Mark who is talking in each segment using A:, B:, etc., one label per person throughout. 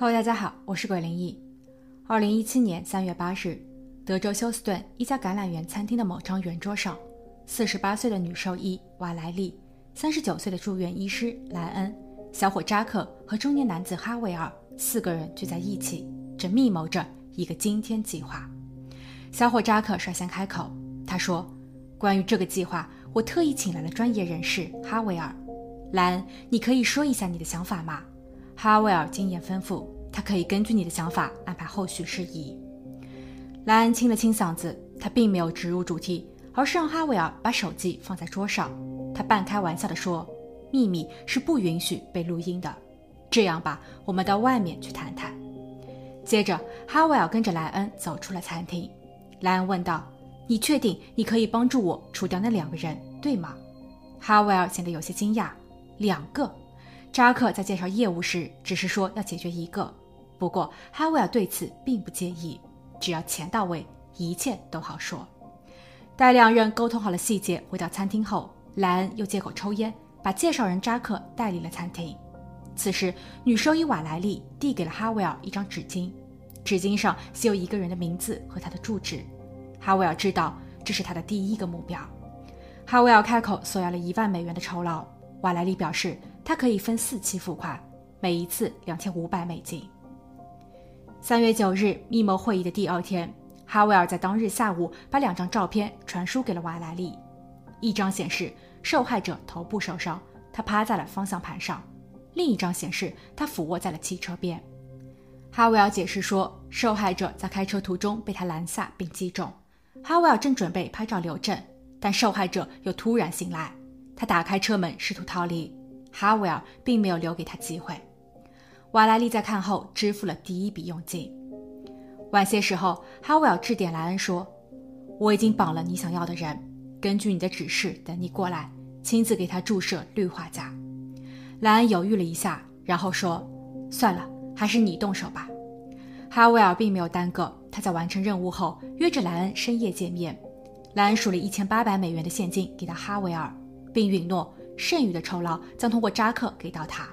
A: Hello，大家好，我是鬼灵异。二零一七年三月八日，德州休斯顿一家橄榄园餐厅的某张圆桌上，四十八岁的女兽医瓦莱丽，三十九岁的住院医师莱恩，小伙扎克和中年男子哈维尔四个人聚在一起，正密谋着一个惊天计划。小伙扎克率先开口，他说：“关于这个计划，我特意请来了专业人士哈维尔。莱恩，你可以说一下你的想法吗？”哈维尔经验丰富，他可以根据你的想法安排后续事宜。莱恩清了清嗓子，他并没有直入主题，而是让哈维尔把手机放在桌上。他半开玩笑地说：“秘密是不允许被录音的。这样吧，我们到外面去谈谈。”接着，哈维尔跟着莱恩走出了餐厅。莱恩问道：“你确定你可以帮助我除掉那两个人，对吗？”哈维尔显得有些惊讶：“两个？”扎克在介绍业务时只是说要解决一个，不过哈维尔对此并不介意，只要钱到位，一切都好说。待两人沟通好了细节，回到餐厅后，莱恩又借口抽烟，把介绍人扎克带离了餐厅。此时，女兽医瓦莱丽递给了哈维尔一张纸巾，纸巾上写有一个人的名字和他的住址。哈维尔知道这是他的第一个目标。哈维尔开口索要了一万美元的酬劳，瓦莱丽表示。他可以分四期付款，每一次两千五百美金。三月九日密谋会议的第二天，哈维尔在当日下午把两张照片传输给了瓦莱丽。一张显示受害者头部受伤，他趴在了方向盘上；另一张显示他俯卧在了汽车边。哈维尔解释说，受害者在开车途中被他拦下并击中。哈维尔正准备拍照留证，但受害者又突然醒来，他打开车门试图逃离。哈维尔并没有留给他机会。瓦莱丽在看后支付了第一笔佣金。晚些时候，哈维尔致电莱恩说：“我已经绑了你想要的人，根据你的指示等你过来，亲自给他注射氯化钾。”莱恩犹豫了一下，然后说：“算了，还是你动手吧。”哈维尔并没有耽搁，他在完成任务后约着莱恩深夜见面。莱恩数了一千八百美元的现金给到哈维尔，并允诺。剩余的酬劳将通过扎克给到他。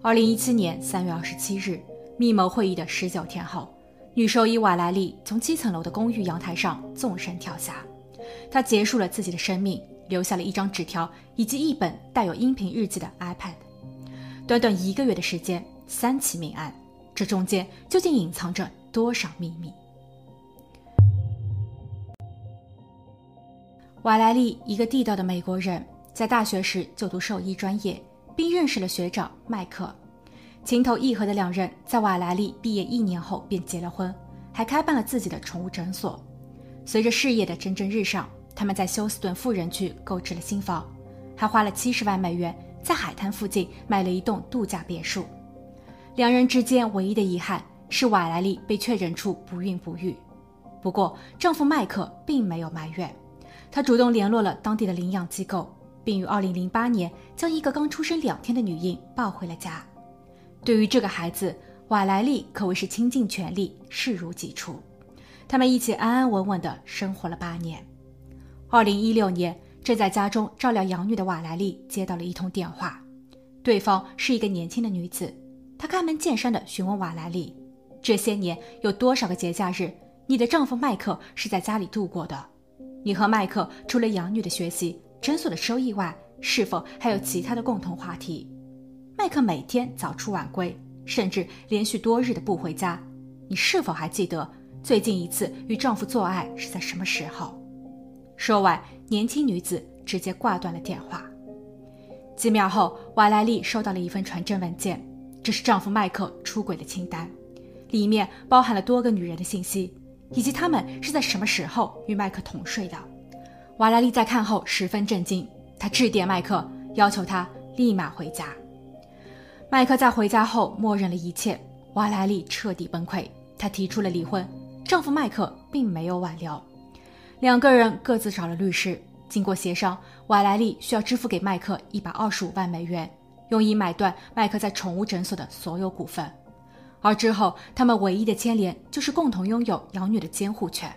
A: 二零一七年三月二十七日，密谋会议的十九天后，女兽医瓦莱丽从七层楼的公寓阳台上纵身跳下。她结束了自己的生命，留下了一张纸条以及一本带有音频日记的 iPad。短短一个月的时间，三起命案，这中间究竟隐藏着多少秘密？瓦莱丽，一个地道的美国人。在大学时就读兽医专业，并认识了学长麦克，情投意合的两人在瓦莱丽毕业一年后便结了婚，还开办了自己的宠物诊所。随着事业的蒸蒸日上，他们在休斯顿富人区购置了新房，还花了七十万美元在海滩附近买了一栋度假别墅。两人之间唯一的遗憾是瓦莱丽被确诊出不孕不育，不过丈夫麦克并没有埋怨，他主动联络了当地的领养机构。并于2008年将一个刚出生两天的女婴抱回了家。对于这个孩子，瓦莱丽可谓是倾尽全力，视如己出。他们一起安安稳稳地生活了八年。2016年，正在家中照料养女的瓦莱丽接到了一通电话，对方是一个年轻的女子。她开门见山地询问瓦莱丽：“这些年有多少个节假日，你的丈夫麦克是在家里度过的？你和麦克除了养女的学习？”诊所的收益外，是否还有其他的共同话题？麦克每天早出晚归，甚至连续多日的不回家。你是否还记得最近一次与丈夫做爱是在什么时候？说完，年轻女子直接挂断了电话。几秒后，瓦莱丽收到了一份传真文件，这是丈夫麦克出轨的清单，里面包含了多个女人的信息，以及他们是在什么时候与麦克同睡的。瓦莱丽在看后十分震惊，她致电麦克，要求他立马回家。麦克在回家后默认了一切，瓦莱丽彻底崩溃，她提出了离婚。丈夫麦克并没有挽留，两个人各自找了律师。经过协商，瓦莱丽需要支付给麦克一百二十五万美元，用以买断麦克在宠物诊所的所有股份。而之后，他们唯一的牵连就是共同拥有养女的监护权。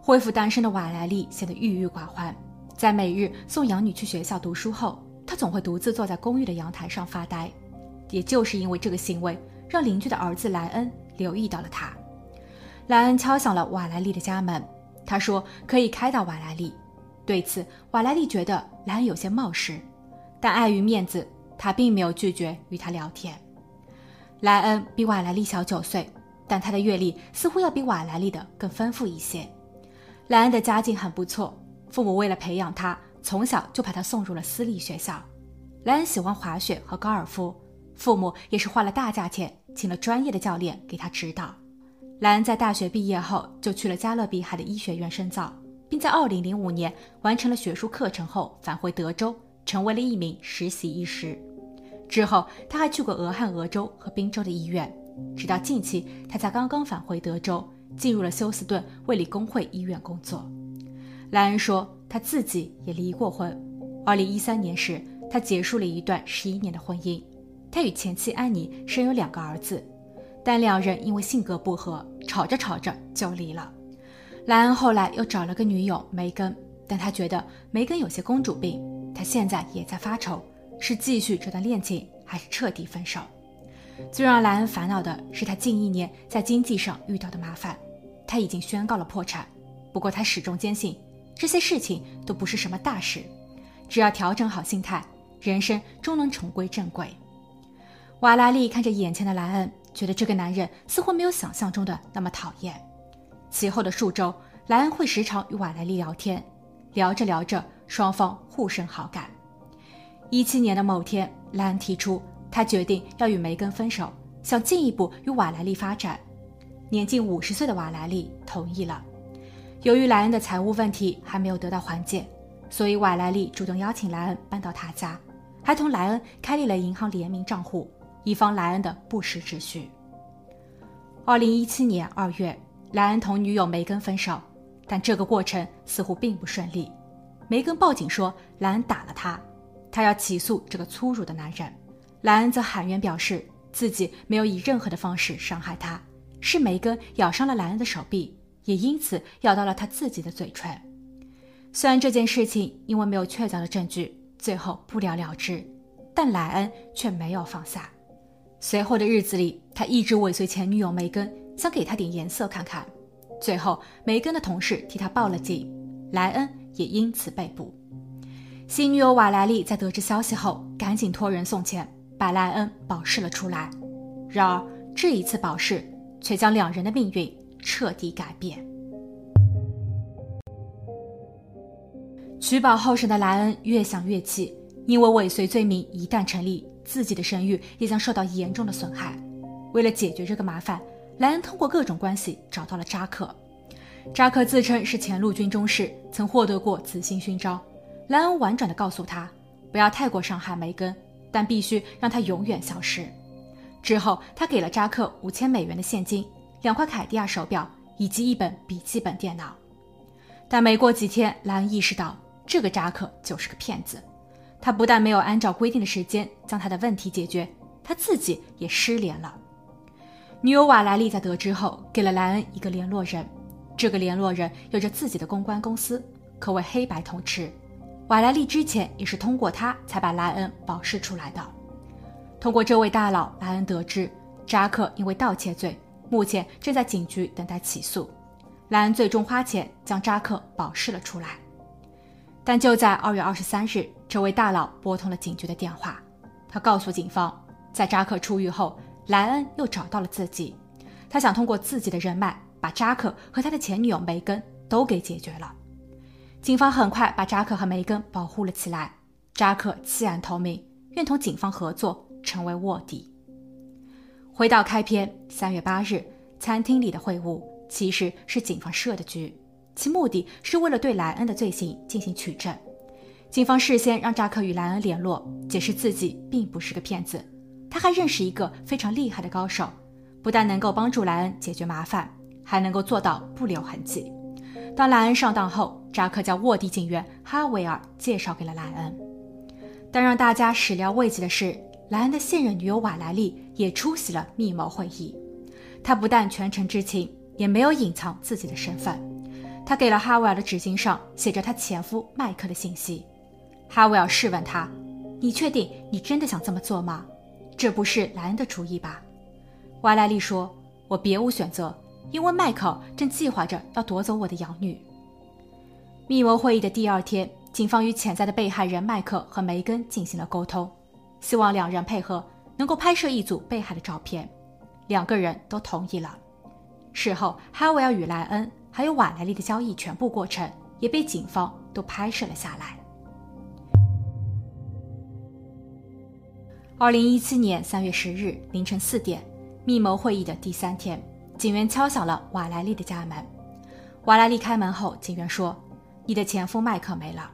A: 恢复单身的瓦莱丽显得郁郁寡欢，在每日送养女去学校读书后，她总会独自坐在公寓的阳台上发呆。也就是因为这个行为，让邻居的儿子莱恩留意到了他。莱恩敲响了瓦莱丽的家门，他说可以开导瓦莱丽。对此，瓦莱丽觉得莱恩有些冒失，但碍于面子，他并没有拒绝与他聊天。莱恩比瓦莱丽小九岁，但他的阅历似乎要比瓦莱丽的更丰富一些。莱恩的家境很不错，父母为了培养他，从小就把他送入了私立学校。莱恩喜欢滑雪和高尔夫，父母也是花了大价钱请了专业的教练给他指导。莱恩在大学毕业后就去了加勒比海的医学院深造，并在2005年完成了学术课程后返回德州，成为了一名实习医师。之后他还去过俄亥俄州和宾州的医院，直到近期他才刚刚返回德州，进入了休斯顿卫理公会医院工作。莱恩说他自己也离过婚，2013年时。他结束了一段十一年的婚姻，他与前妻安妮生有两个儿子，但两人因为性格不合，吵着吵着就离了。莱恩后来又找了个女友梅根，但他觉得梅根有些公主病，他现在也在发愁，是继续这段恋情，还是彻底分手？最让莱恩烦恼的是他近一年在经济上遇到的麻烦，他已经宣告了破产，不过他始终坚信这些事情都不是什么大事，只要调整好心态。人生终能重归正轨。瓦拉利看着眼前的莱恩，觉得这个男人似乎没有想象中的那么讨厌。其后的数周，莱恩会时常与瓦莱丽聊天，聊着聊着，双方互生好感。一七年的某天，莱恩提出他决定要与梅根分手，想进一步与瓦莱丽发展。年近五十岁的瓦莱丽同意了。由于莱恩的财务问题还没有得到缓解，所以瓦莱丽主动邀请莱恩搬到他家。还同莱恩开立了银行联名账户，以防莱恩的不时之需。二零一七年二月，莱恩同女友梅根分手，但这个过程似乎并不顺利。梅根报警说莱恩打了她，他要起诉这个粗鲁的男人。莱恩则喊冤表示自己没有以任何的方式伤害他，是梅根咬伤了莱恩的手臂，也因此咬到了他自己的嘴唇。虽然这件事情因为没有确凿的证据。最后不了了之，但莱恩却没有放下。随后的日子里，他一直尾随前女友梅根，想给她点颜色看看。最后，梅根的同事替他报了警，莱恩也因此被捕。新女友瓦莱丽在得知消息后，赶紧托人送钱，把莱恩保释了出来。然而，这一次保释却将两人的命运彻底改变。取保候审的莱恩越想越气，因为尾随罪名一旦成立，自己的声誉也将受到严重的损害。为了解决这个麻烦，莱恩通过各种关系找到了扎克。扎克自称是前陆军中士，曾获得过紫星勋章。莱恩婉转地告诉他，不要太过伤害梅根，但必须让他永远消失。之后，他给了扎克五千美元的现金、两块凯迪亚手表以及一本笔记本电脑。但没过几天，莱恩意识到。这个扎克就是个骗子，他不但没有按照规定的时间将他的问题解决，他自己也失联了。女友瓦莱丽在得知后，给了莱恩一个联络人，这个联络人有着自己的公关公司，可谓黑白通吃。瓦莱丽之前也是通过他才把莱恩保释出来的。通过这位大佬，莱恩得知扎克因为盗窃罪，目前正在警局等待起诉。莱恩最终花钱将扎克保释了出来。但就在二月二十三日，这位大佬拨通了警局的电话。他告诉警方，在扎克出狱后，莱恩又找到了自己。他想通过自己的人脉，把扎克和他的前女友梅根都给解决了。警方很快把扎克和梅根保护了起来。扎克弃暗投明，愿同警方合作，成为卧底。回到开篇，三月八日，餐厅里的会晤其实是警方设的局。其目的是为了对莱恩的罪行进行取证。警方事先让扎克与莱恩联络，解释自己并不是个骗子，他还认识一个非常厉害的高手，不但能够帮助莱恩解决麻烦，还能够做到不留痕迹。当莱恩上当后，扎克将卧底警员哈维尔介绍给了莱恩。但让大家始料未及的是，莱恩的现任女友瓦莱丽也出席了密谋会议。她不但全程知情，也没有隐藏自己的身份。他给了哈维尔的纸巾上写着他前夫麦克的信息。哈维尔试问他：“你确定你真的想这么做吗？这不是莱恩的主意吧？”瓦莱丽说：“我别无选择，因为迈克正计划着要夺走我的养女。”密谋会议的第二天，警方与潜在的被害人迈克和梅根进行了沟通，希望两人配合能够拍摄一组被害的照片。两个人都同意了。事后，哈维尔与莱恩还有瓦莱丽的交易全部过程也被警方都拍摄了下来。二零一七年三月十日凌晨四点，密谋会议的第三天，警员敲响了瓦莱丽的家门。瓦莱丽开门后，警员说。你的前夫麦克没了。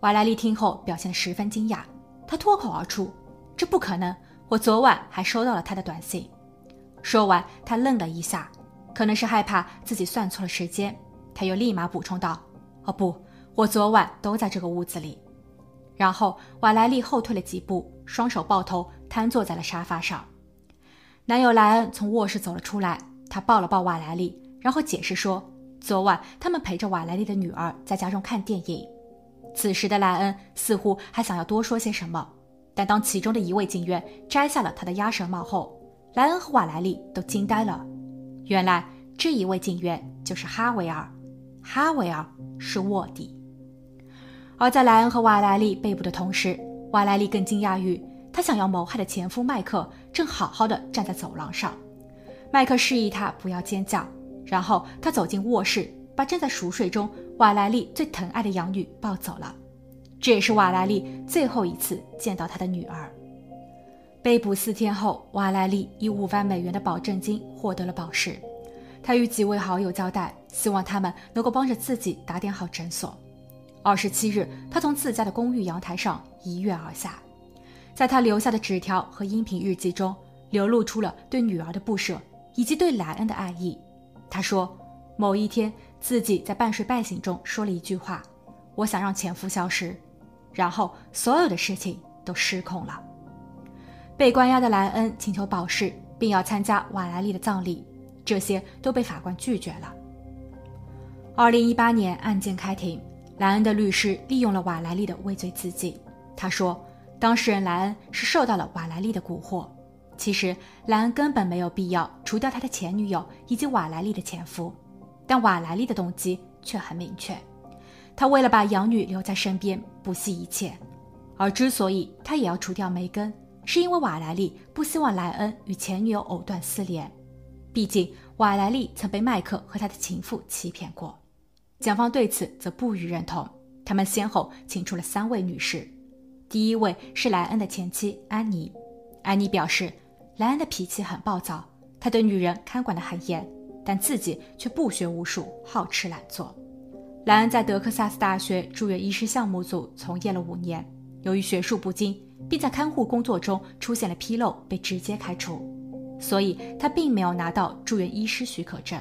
A: 瓦莱丽听后表现十分惊讶，她脱口而出：“这不可能！我昨晚还收到了他的短信。”说完，他愣了一下，可能是害怕自己算错了时间，他又立马补充道：“哦不，我昨晚都在这个屋子里。”然后瓦莱丽后退了几步，双手抱头，瘫坐在了沙发上。男友莱恩从卧室走了出来，他抱了抱瓦莱丽，然后解释说。昨晚，他们陪着瓦莱丽的女儿在家中看电影。此时的莱恩似乎还想要多说些什么，但当其中的一位警员摘下了他的鸭舌帽后，莱恩和瓦莱丽都惊呆了。原来，这一位警员就是哈维尔。哈维尔是卧底。而在莱恩和瓦莱丽被捕的同时，瓦莱丽更惊讶于他想要谋害的前夫麦克正好好的站在走廊上。麦克示意他不要尖叫。然后他走进卧室，把正在熟睡中瓦莱丽最疼爱的养女抱走了。这也是瓦莱丽最后一次见到她的女儿。被捕四天后，瓦莱丽以五万美元的保证金获得了保释。她与几位好友交代，希望他们能够帮着自己打点好诊所。二十七日，她从自家的公寓阳台上一跃而下，在她留下的纸条和音频日记中，流露出了对女儿的不舍以及对莱恩的爱意。他说：“某一天，自己在半睡半醒中说了一句话，我想让前夫消失，然后所有的事情都失控了。”被关押的莱恩请求保释，并要参加瓦莱丽的葬礼，这些都被法官拒绝了。二零一八年，案件开庭，莱恩的律师利用了瓦莱丽的畏罪自尽。他说，当事人莱恩是受到了瓦莱丽的蛊惑。其实莱恩根本没有必要除掉他的前女友以及瓦莱丽的前夫，但瓦莱丽的动机却很明确，他为了把养女留在身边不惜一切。而之所以他也要除掉梅根，是因为瓦莱丽不希望莱恩与前女友藕断丝连。毕竟瓦莱丽曾被麦克和他的情妇欺骗过。检方对此则不予认同，他们先后请出了三位女士，第一位是莱恩的前妻安妮，安妮表示。莱恩的脾气很暴躁，他对女人看管得很严，但自己却不学无术，好吃懒做。莱恩在德克萨斯大学住院医师项目组从业了五年，由于学术不精，并在看护工作中出现了纰漏，被直接开除，所以他并没有拿到住院医师许可证。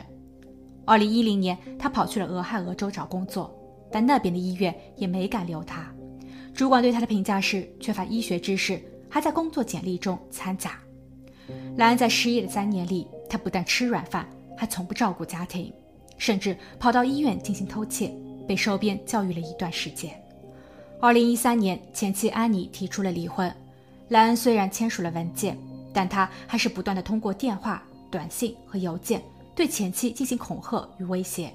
A: 二零一零年，他跑去了俄亥俄州找工作，但那边的医院也没敢留他，主管对他的评价是缺乏医学知识，还在工作简历中掺假。莱恩在失业的三年里，他不但吃软饭，还从不照顾家庭，甚至跑到医院进行偷窃，被收编教育了一段时间。二零一三年，前妻安妮提出了离婚。莱恩虽然签署了文件，但他还是不断的通过电话、短信和邮件对前妻进行恐吓与威胁。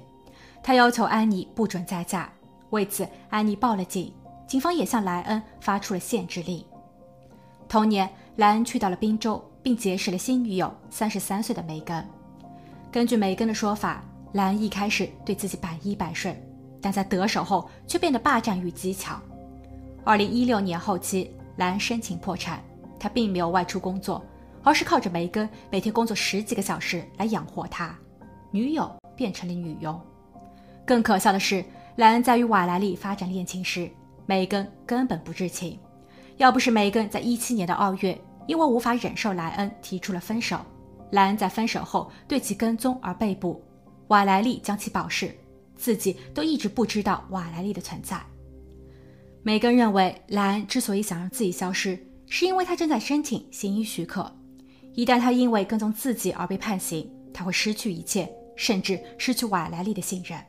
A: 他要求安妮不准再嫁，为此安妮报了警，警方也向莱恩发出了限制令。同年，莱恩去到了宾州。并结识了新女友三十三岁的梅根。根据梅根的说法，莱恩一开始对自己百依百顺，但在得手后却变得霸占欲极强。二零一六年后期，莱恩申请破产，他并没有外出工作，而是靠着梅根每天工作十几个小时来养活他，女友变成了女佣。更可笑的是，莱恩在与瓦莱丽发展恋情时，梅根根本不知情。要不是梅根在一七年的二月。因为无法忍受莱恩提出了分手，莱恩在分手后对其跟踪而被捕，瓦莱丽将其保释，自己都一直不知道瓦莱丽的存在。梅根认为莱恩之所以想让自己消失，是因为他正在申请行医许可，一旦他因为跟踪自己而被判刑，他会失去一切，甚至失去瓦莱丽的信任。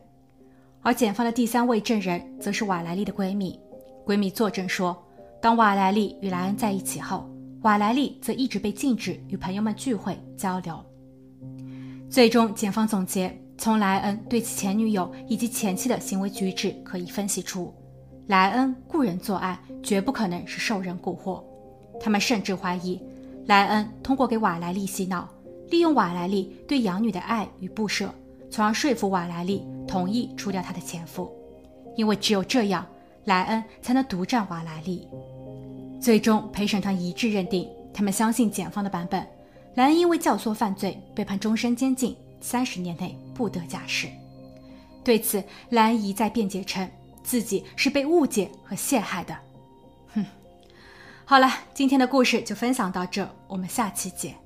A: 而检方的第三位证人则是瓦莱丽的闺蜜，闺蜜作证说，当瓦莱丽与莱恩在一起后。瓦莱丽则一直被禁止与朋友们聚会交流。最终，检方总结，从莱恩对其前女友以及前妻的行为举止可以分析出，莱恩雇人作案绝不可能是受人蛊惑。他们甚至怀疑，莱恩通过给瓦莱丽洗脑，利用瓦莱丽对养女的爱与不舍，从而说服瓦莱丽同意除掉他的前夫，因为只有这样，莱恩才能独占瓦莱丽。最终，陪审团一致认定，他们相信检方的版本。莱恩因为教唆犯罪被判终身监禁，三十年内不得假释。对此，莱恩一再辩解称自己是被误解和陷害的。哼，好了，今天的故事就分享到这，我们下期见。